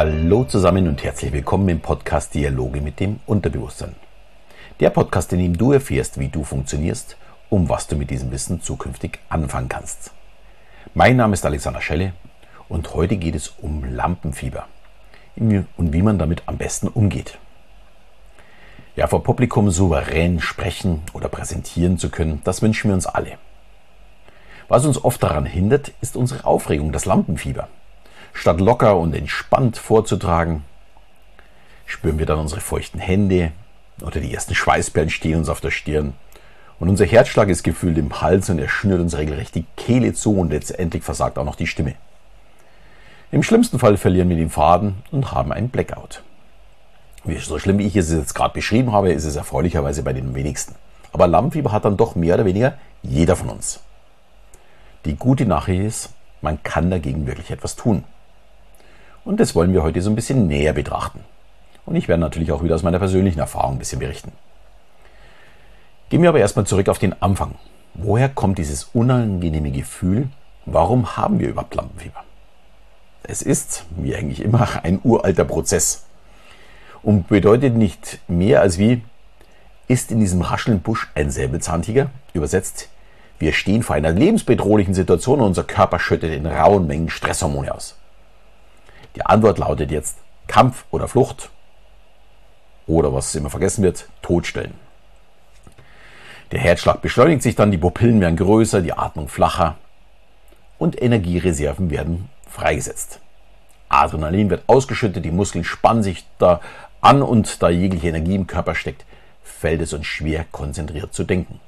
Hallo zusammen und herzlich willkommen im Podcast Dialoge mit dem Unterbewusstsein. Der Podcast, in dem du erfährst, wie du funktionierst, um was du mit diesem Wissen zukünftig anfangen kannst. Mein Name ist Alexander Schelle und heute geht es um Lampenfieber und wie man damit am besten umgeht. Ja, vor Publikum souverän sprechen oder präsentieren zu können, das wünschen wir uns alle. Was uns oft daran hindert, ist unsere Aufregung, das Lampenfieber. Statt locker und entspannt vorzutragen, spüren wir dann unsere feuchten Hände oder die ersten Schweißperlen stehen uns auf der Stirn. Und unser Herzschlag ist gefühlt im Hals und er schnürt uns regelrecht die Kehle zu und letztendlich versagt auch noch die Stimme. Im schlimmsten Fall verlieren wir den Faden und haben einen Blackout. So schlimm wie ich es jetzt gerade beschrieben habe, ist es erfreulicherweise bei den wenigsten. Aber Lampenfieber hat dann doch mehr oder weniger jeder von uns. Die gute Nachricht ist, man kann dagegen wirklich etwas tun. Und das wollen wir heute so ein bisschen näher betrachten. Und ich werde natürlich auch wieder aus meiner persönlichen Erfahrung ein bisschen berichten. Gehen wir aber erstmal zurück auf den Anfang. Woher kommt dieses unangenehme Gefühl? Warum haben wir überhaupt Lampenfieber? Es ist, wie eigentlich immer, ein uralter Prozess. Und bedeutet nicht mehr als wie, ist in diesem raschelnden Busch ein Säbelzahntiger? Übersetzt, wir stehen vor einer lebensbedrohlichen Situation und unser Körper schüttet in rauen Mengen Stresshormone aus. Die Antwort lautet jetzt Kampf oder Flucht oder was immer vergessen wird, Todstellen. Der Herzschlag beschleunigt sich dann, die Pupillen werden größer, die Atmung flacher und Energiereserven werden freigesetzt. Adrenalin wird ausgeschüttet, die Muskeln spannen sich da an und da jegliche Energie im Körper steckt, fällt es uns schwer, konzentriert zu denken.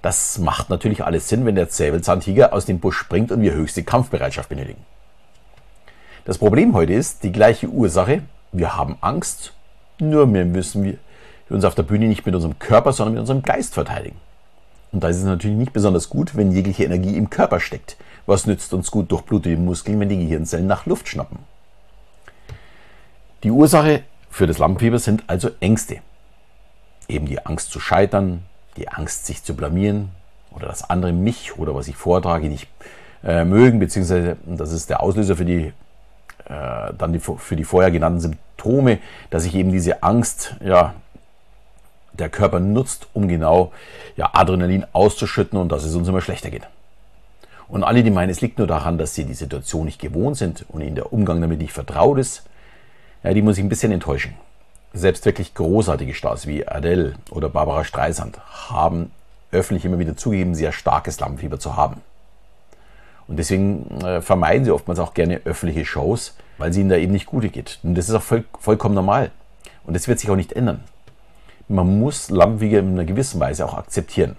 Das macht natürlich alles Sinn, wenn der Säbelzahntiger aus dem Busch springt und wir höchste Kampfbereitschaft benötigen. Das Problem heute ist die gleiche Ursache. Wir haben Angst, nur mehr müssen wir uns auf der Bühne nicht mit unserem Körper, sondern mit unserem Geist verteidigen. Und da ist es natürlich nicht besonders gut, wenn jegliche Energie im Körper steckt. Was nützt uns gut durchblutete Muskeln, wenn die Gehirnzellen nach Luft schnappen? Die Ursache für das Lampenfieber sind also Ängste. Eben die Angst zu scheitern, die Angst sich zu blamieren oder dass andere mich oder was ich vortrage nicht äh, mögen, beziehungsweise das ist der Auslöser für die äh, dann die, für die vorher genannten Symptome, dass sich eben diese Angst, ja, der Körper nutzt, um genau ja, Adrenalin auszuschütten und dass es uns immer schlechter geht. Und alle, die meinen, es liegt nur daran, dass sie die Situation nicht gewohnt sind und ihnen der Umgang damit nicht vertraut ist, ja, die muss ich ein bisschen enttäuschen. Selbst wirklich großartige Stars wie Adele oder Barbara Streisand haben öffentlich immer wieder zugegeben, sehr starkes Lampenfieber zu haben. Und deswegen äh, vermeiden sie oftmals auch gerne öffentliche Shows, weil es ihnen da eben nicht gut geht. Und das ist auch voll, vollkommen normal. Und das wird sich auch nicht ändern. Man muss Lampenfieber in einer gewissen Weise auch akzeptieren.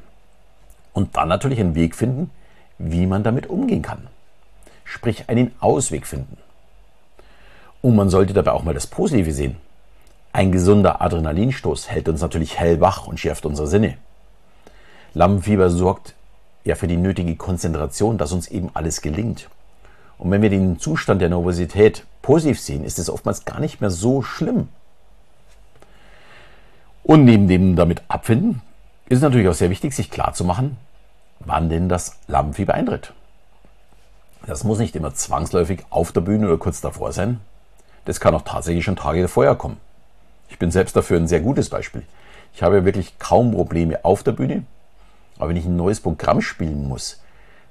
Und dann natürlich einen Weg finden, wie man damit umgehen kann. Sprich, einen Ausweg finden. Und man sollte dabei auch mal das Positive sehen. Ein gesunder Adrenalinstoß hält uns natürlich hellwach und schärft unsere Sinne. Lampenfieber sorgt ja für die nötige Konzentration, dass uns eben alles gelingt. Und wenn wir den Zustand der Nervosität positiv sehen, ist es oftmals gar nicht mehr so schlimm. Und neben dem damit abfinden, ist es natürlich auch sehr wichtig, sich klarzumachen, wann denn das Lampenfieber eintritt. Das muss nicht immer zwangsläufig auf der Bühne oder kurz davor sein. Das kann auch tatsächlich schon Tage vorher kommen. Ich bin selbst dafür ein sehr gutes Beispiel. Ich habe wirklich kaum Probleme auf der Bühne, aber wenn ich ein neues Programm spielen muss,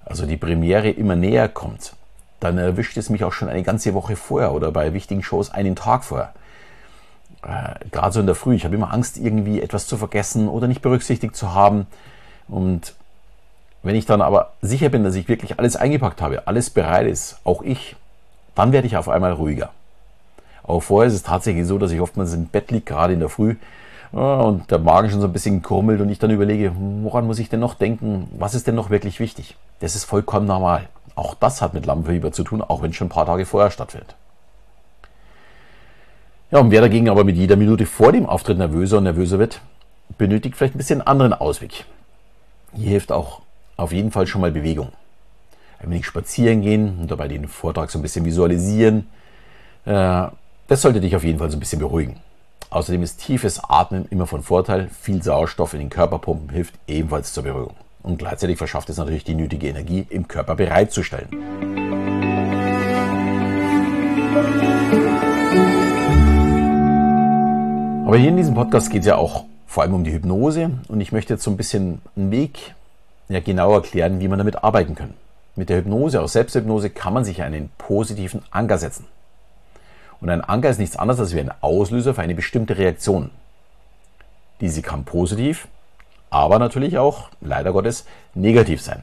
also die Premiere immer näher kommt, dann erwischt es mich auch schon eine ganze Woche vorher oder bei wichtigen Shows einen Tag vorher. Äh, Gerade so in der Früh. Ich habe immer Angst, irgendwie etwas zu vergessen oder nicht berücksichtigt zu haben. Und wenn ich dann aber sicher bin, dass ich wirklich alles eingepackt habe, alles bereit ist, auch ich, dann werde ich auf einmal ruhiger. Aber vorher ist es tatsächlich so, dass ich oftmals im Bett liege, gerade in der Früh, und der Magen schon so ein bisschen krummelt und ich dann überlege, woran muss ich denn noch denken? Was ist denn noch wirklich wichtig? Das ist vollkommen normal. Auch das hat mit Lampenfieber zu tun, auch wenn es schon ein paar Tage vorher stattfindet. Ja, und wer dagegen aber mit jeder Minute vor dem Auftritt nervöser und nervöser wird, benötigt vielleicht ein bisschen einen anderen Ausweg. Hier hilft auch auf jeden Fall schon mal Bewegung. Ein wenig spazieren gehen und dabei den Vortrag so ein bisschen visualisieren. Äh, das sollte dich auf jeden Fall so ein bisschen beruhigen. Außerdem ist tiefes Atmen immer von Vorteil. Viel Sauerstoff in den Körper pumpen hilft ebenfalls zur Beruhigung. Und gleichzeitig verschafft es natürlich die nötige Energie, im Körper bereitzustellen. Aber hier in diesem Podcast geht es ja auch vor allem um die Hypnose und ich möchte jetzt so ein bisschen einen Weg ja, genau erklären, wie man damit arbeiten kann. Mit der Hypnose, auch Selbsthypnose, kann man sich einen positiven Anker setzen. Und ein Anker ist nichts anderes als wie ein Auslöser für eine bestimmte Reaktion. Diese kann positiv, aber natürlich auch, leider Gottes, negativ sein.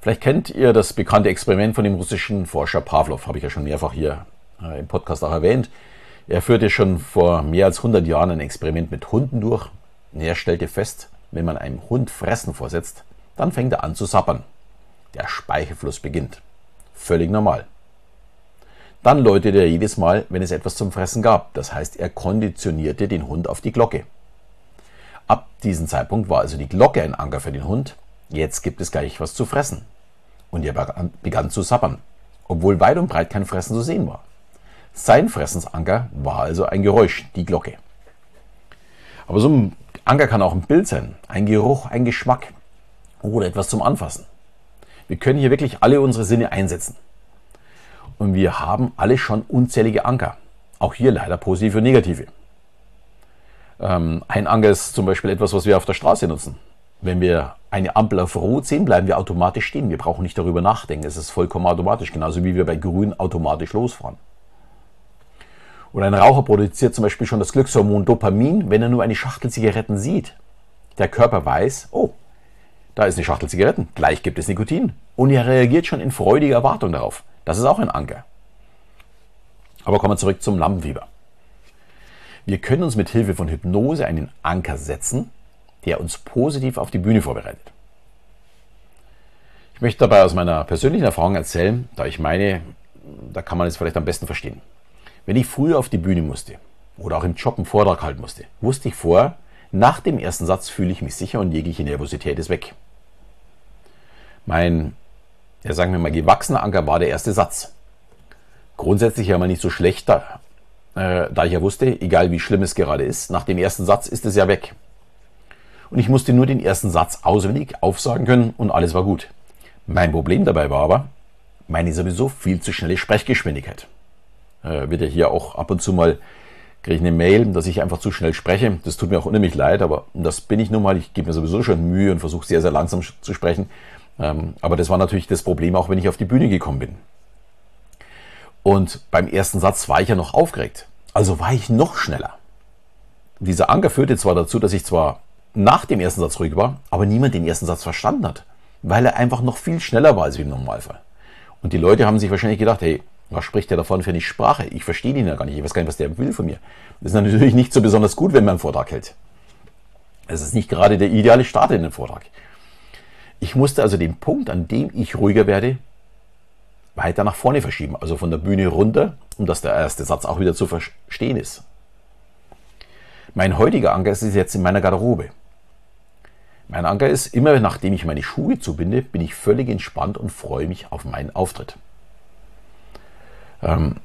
Vielleicht kennt ihr das bekannte Experiment von dem russischen Forscher Pavlov, habe ich ja schon mehrfach hier äh, im Podcast auch erwähnt. Er führte schon vor mehr als 100 Jahren ein Experiment mit Hunden durch. Er stellte fest, wenn man einem Hund Fressen vorsetzt, dann fängt er an zu sappern. Der Speichelfluss beginnt. Völlig normal. Dann läutete er jedes Mal, wenn es etwas zum Fressen gab. Das heißt, er konditionierte den Hund auf die Glocke. Ab diesem Zeitpunkt war also die Glocke ein Anker für den Hund. Jetzt gibt es gleich was zu fressen. Und er begann zu sappern, obwohl weit und breit kein Fressen zu sehen war. Sein Fressensanker war also ein Geräusch, die Glocke. Aber so ein Anker kann auch ein Bild sein, ein Geruch, ein Geschmack oder etwas zum Anfassen. Wir können hier wirklich alle unsere Sinne einsetzen. Und wir haben alle schon unzählige Anker. Auch hier leider positive und negative. Ähm, ein Anker ist zum Beispiel etwas, was wir auf der Straße nutzen. Wenn wir eine Ampel auf Rot sehen, bleiben wir automatisch stehen. Wir brauchen nicht darüber nachdenken. Es ist vollkommen automatisch, genauso wie wir bei Grün automatisch losfahren. Oder ein Raucher produziert zum Beispiel schon das Glückshormon Dopamin, wenn er nur eine Schachtel Zigaretten sieht. Der Körper weiß, oh, da ist eine Schachtel Zigaretten, gleich gibt es Nikotin. Und er reagiert schon in freudiger Erwartung darauf. Das ist auch ein Anker. Aber kommen wir zurück zum Lampenfieber. Wir können uns mit Hilfe von Hypnose einen Anker setzen, der uns positiv auf die Bühne vorbereitet. Ich möchte dabei aus meiner persönlichen Erfahrung erzählen, da ich meine, da kann man es vielleicht am besten verstehen. Wenn ich früher auf die Bühne musste oder auch im Job einen Vortrag halten musste, wusste ich vorher, nach dem ersten Satz fühle ich mich sicher und jegliche Nervosität ist weg. Mein, ja sagen wir mal, gewachsener Anker war der erste Satz. Grundsätzlich ja mal nicht so schlecht, da, äh, da ich ja wusste, egal wie schlimm es gerade ist, nach dem ersten Satz ist es ja weg. Und ich musste nur den ersten Satz auswendig aufsagen können und alles war gut. Mein Problem dabei war aber meine sowieso viel zu schnelle Sprechgeschwindigkeit äh, wird ja hier auch ab und zu mal, kriege ich eine Mail, dass ich einfach zu schnell spreche. Das tut mir auch unheimlich leid, aber das bin ich nun mal. Ich gebe mir sowieso schon Mühe und versuche sehr, sehr langsam zu sprechen. Ähm, aber das war natürlich das Problem, auch wenn ich auf die Bühne gekommen bin. Und beim ersten Satz war ich ja noch aufgeregt. Also war ich noch schneller. Dieser Anker führte zwar dazu, dass ich zwar nach dem ersten Satz ruhig war, aber niemand den ersten Satz verstanden hat, weil er einfach noch viel schneller war als im Normalfall. Und die Leute haben sich wahrscheinlich gedacht, hey, was spricht der davon für eine Sprache? Ich verstehe ihn ja gar nicht. Ich weiß gar nicht, was der will von mir. Das ist natürlich nicht so besonders gut, wenn man einen Vortrag hält. Es ist nicht gerade der ideale Start in den Vortrag. Ich musste also den Punkt, an dem ich ruhiger werde, weiter nach vorne verschieben. Also von der Bühne runter, um dass der erste Satz auch wieder zu verstehen ist. Mein heutiger Anker ist jetzt in meiner Garderobe. Mein Anker ist, immer nachdem ich meine Schuhe zubinde, bin ich völlig entspannt und freue mich auf meinen Auftritt. Ähm,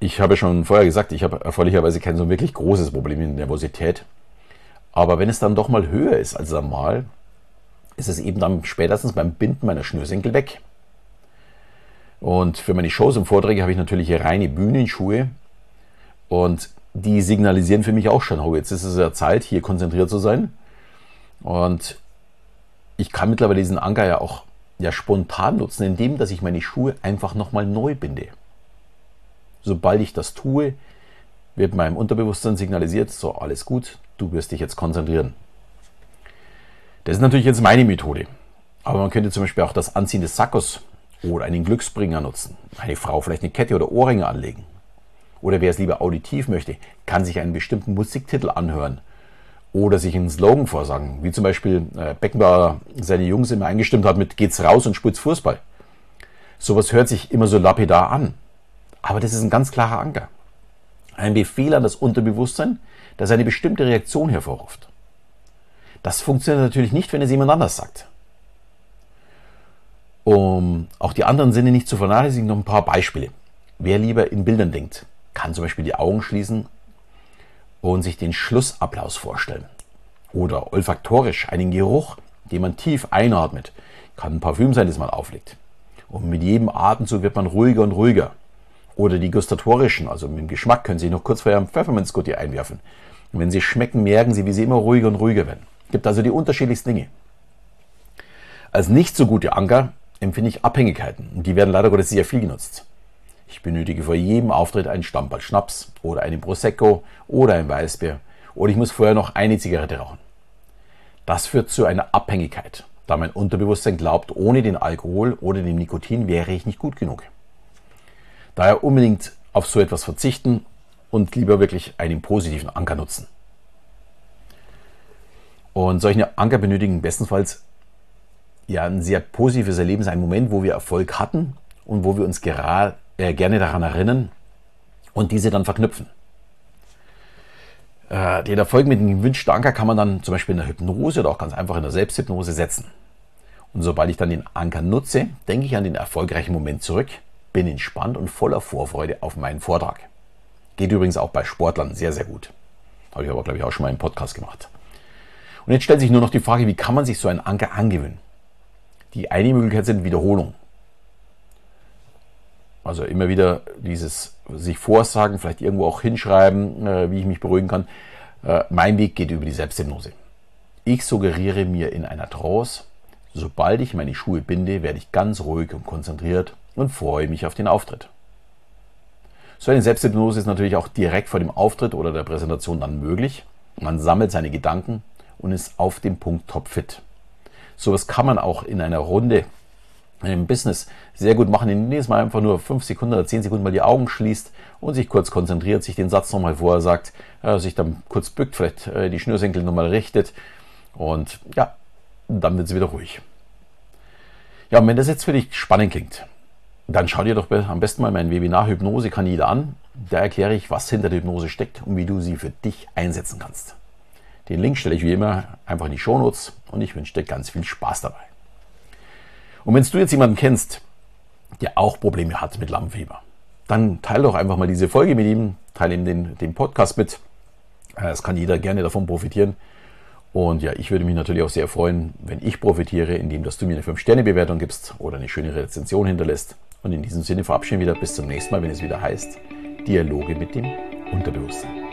ich habe schon vorher gesagt, ich habe erfreulicherweise kein so wirklich großes Problem mit Nervosität. Aber wenn es dann doch mal höher ist als normal, ist es eben dann spätestens beim Binden meiner Schnürsenkel weg. Und für meine Shows und Vorträge habe ich natürlich reine Bühnenschuhe. Und die signalisieren für mich auch schon, oh, jetzt ist es ja Zeit, hier konzentriert zu sein. Und ich kann mittlerweile diesen Anker ja auch ja spontan nutzen, indem dass ich meine Schuhe einfach nochmal neu binde. Sobald ich das tue, wird meinem Unterbewusstsein signalisiert, so alles gut, du wirst dich jetzt konzentrieren. Das ist natürlich jetzt meine Methode. Aber man könnte zum Beispiel auch das Anziehen des Sackos oder einen Glücksbringer nutzen. Eine Frau vielleicht eine Kette oder Ohrringe anlegen. Oder wer es lieber auditiv möchte, kann sich einen bestimmten Musiktitel anhören oder sich einen Slogan vorsagen, wie zum Beispiel äh, Beckenbauer seine Jungs immer eingestimmt hat mit Geht's raus und spitz Fußball. Sowas hört sich immer so lapidar an. Aber das ist ein ganz klarer Anker. Ein Befehl an das Unterbewusstsein, das eine bestimmte Reaktion hervorruft. Das funktioniert natürlich nicht, wenn es jemand anders sagt. Um auch die anderen Sinne nicht zu vernachlässigen, noch ein paar Beispiele. Wer lieber in Bildern denkt, kann zum Beispiel die Augen schließen und sich den Schlussapplaus vorstellen. Oder olfaktorisch einen Geruch, den man tief einatmet. Kann ein Parfüm sein, das man auflegt. Und mit jedem Atemzug wird man ruhiger und ruhiger. Oder die gustatorischen, also mit dem Geschmack, können Sie noch kurz vor Ihrem Pfefferminzgutti einwerfen. Und wenn Sie schmecken, merken Sie, wie Sie immer ruhiger und ruhiger werden. Gibt also die unterschiedlichsten Dinge. Als nicht so gute Anker empfinde ich Abhängigkeiten. Und die werden leider Gottes sehr viel genutzt. Ich benötige vor jedem Auftritt einen Stammball Schnaps oder einen Prosecco oder ein Weißbier oder ich muss vorher noch eine Zigarette rauchen. Das führt zu einer Abhängigkeit, da mein Unterbewusstsein glaubt, ohne den Alkohol oder den Nikotin wäre ich nicht gut genug. Daher unbedingt auf so etwas verzichten und lieber wirklich einen positiven Anker nutzen. Und solche Anker benötigen bestenfalls ja ein sehr positives Erlebnis, ein Moment, wo wir Erfolg hatten und wo wir uns gerade, äh, gerne daran erinnern und diese dann verknüpfen. Äh, den Erfolg mit dem gewünschten Anker kann man dann zum Beispiel in der Hypnose oder auch ganz einfach in der Selbsthypnose setzen. Und sobald ich dann den Anker nutze, denke ich an den erfolgreichen Moment zurück, bin entspannt und voller Vorfreude auf meinen Vortrag. Geht übrigens auch bei Sportlern sehr, sehr gut. Habe ich aber, glaube ich, auch schon mal im Podcast gemacht. Und jetzt stellt sich nur noch die Frage, wie kann man sich so einen Anker angewöhnen? Die eine Möglichkeit sind Wiederholung. Also immer wieder dieses sich vorsagen, vielleicht irgendwo auch hinschreiben, äh, wie ich mich beruhigen kann. Äh, mein Weg geht über die Selbsthypnose. Ich suggeriere mir in einer Trance, sobald ich meine Schuhe binde, werde ich ganz ruhig und konzentriert und freue mich auf den Auftritt. So eine Selbsthypnose ist natürlich auch direkt vor dem Auftritt oder der Präsentation dann möglich. Man sammelt seine Gedanken und ist auf dem Punkt topfit. Sowas kann man auch in einer Runde im Business sehr gut machen, indem man einfach nur 5 Sekunden oder 10 Sekunden mal die Augen schließt und sich kurz konzentriert, sich den Satz nochmal vorher sagt, äh, sich dann kurz bückt, vielleicht äh, die Schnürsenkel nochmal richtet und ja, dann wird es wieder ruhig. Ja, und wenn das jetzt für dich spannend klingt, dann schau dir doch am besten mal mein Webinar Hypnose jeder an. Da erkläre ich, was hinter der Hypnose steckt und wie du sie für dich einsetzen kannst. Den Link stelle ich wie immer einfach in die Shownotes und ich wünsche dir ganz viel Spaß dabei. Und wenn du jetzt jemanden kennst, der auch Probleme hat mit Lammfieber, dann teile doch einfach mal diese Folge mit ihm, teile ihm den, den Podcast mit. Äh, es kann jeder gerne davon profitieren. Und ja, ich würde mich natürlich auch sehr freuen, wenn ich profitiere, indem dass du mir eine 5-Sterne-Bewertung gibst oder eine schöne Rezension hinterlässt. Und in diesem Sinne verabschieden wir wieder bis zum nächsten Mal, wenn es wieder heißt Dialoge mit dem Unterbewusstsein.